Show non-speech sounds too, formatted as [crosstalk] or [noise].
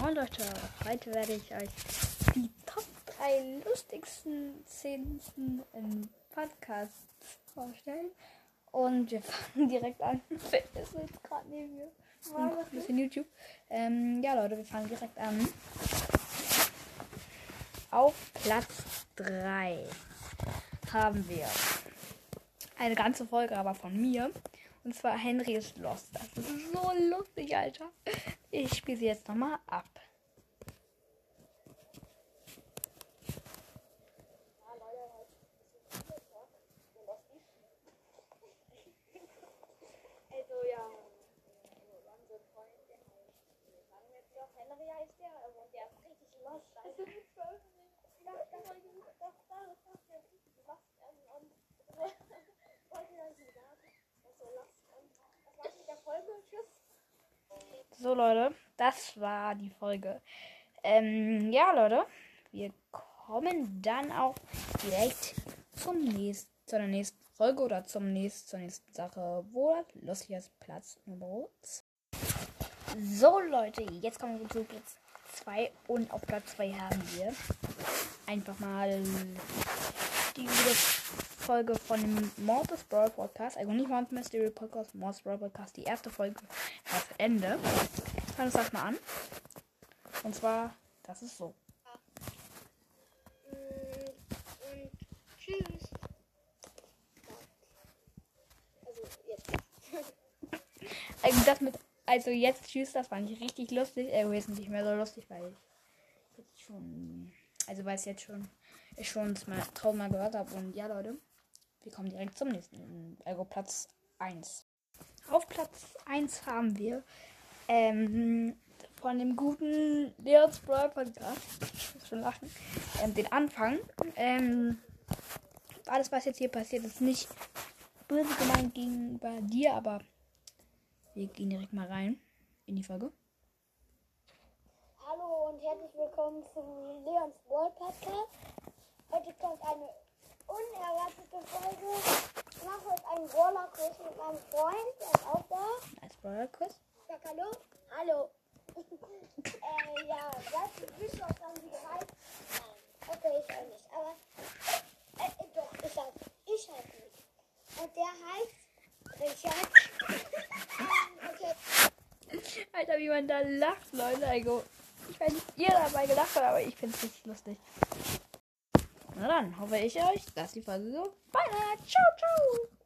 Moin Leute, heute werde ich euch die Top 3 lustigsten Szenen im Podcast vorstellen. Und wir [laughs] fangen direkt an. Das ist jetzt gerade neben mir. Ein bisschen YouTube. Ähm, ja Leute, wir fangen direkt an. Auf Platz 3 haben wir eine ganze Folge, aber von mir. Und zwar Henry ist Lost. Das ist so lustig, Alter. Ich spiele sie jetzt nochmal ab. Also ja, heißt, wir sagen jetzt doch, Henry heißt der, und der ist richtig lost. Also nicht veröffentlicht. Ja, das war gut, doch, da, das macht der richtig lost. Und wollte ich euch nicht sagen, dass so lost und das war's mit der Folge. Tschüss. So, Leute, das war die Folge. Ähm, ja, Leute, wir kommen dann auch direkt zum nächsten, zu der nächsten Folge oder zum nächsten, zur nächsten Sache, wo lustig ist, Platz Nummer 2. So, Leute, jetzt kommen wir zu Platz 2 und auf Platz 2 haben wir einfach mal die Folge von dem Mortis Brawl Podcast, also nicht Mortis Mystery Podcast, Mortis Brawl Podcast, die erste Folge, das Ende. Hören uns das mal an. Und zwar, das ist so. Und tschüss. [laughs] Also jetzt. Also das mit, also jetzt tschüss, das fand ich richtig lustig. Äh, jetzt nicht mehr so lustig, weil ich jetzt schon, also weil es jetzt schon, ich schon das mal tausendmal gehört habe. Und ja, Leute, wir kommen direkt zum nächsten, also Platz 1. Auf Platz 1 haben wir ähm, von dem guten Leons Brawl Podcast, ich muss schon lachen, ähm, den Anfang. Ähm, alles, was jetzt hier passiert, ist nicht böse gemeint gegenüber dir, aber wir gehen direkt mal rein in die Folge. Hallo und herzlich willkommen zum Leons World Podcast. Heute kommt eine unerwartete Folge. Ich mache heute einen Brawler-Kurs mit meinem Freund, der ist auch da. Als Brawler-Quiz. Sag hallo. Hallo. [laughs] äh, ja, wisst ihr, was haben sie gemeint? Nein. Okay, ich auch nicht. Aber, äh, äh, doch, ich hab, ich hab nicht. Und der heißt Richard. ähm, [laughs] okay. Alter, wie man da lacht, Leute. Also, ich weiß nicht, ihr dabei gelacht habt, aber ich finde es richtig lustig. Na dann hoffe ich euch, dass die Folge so. Bye, ciao, ciao.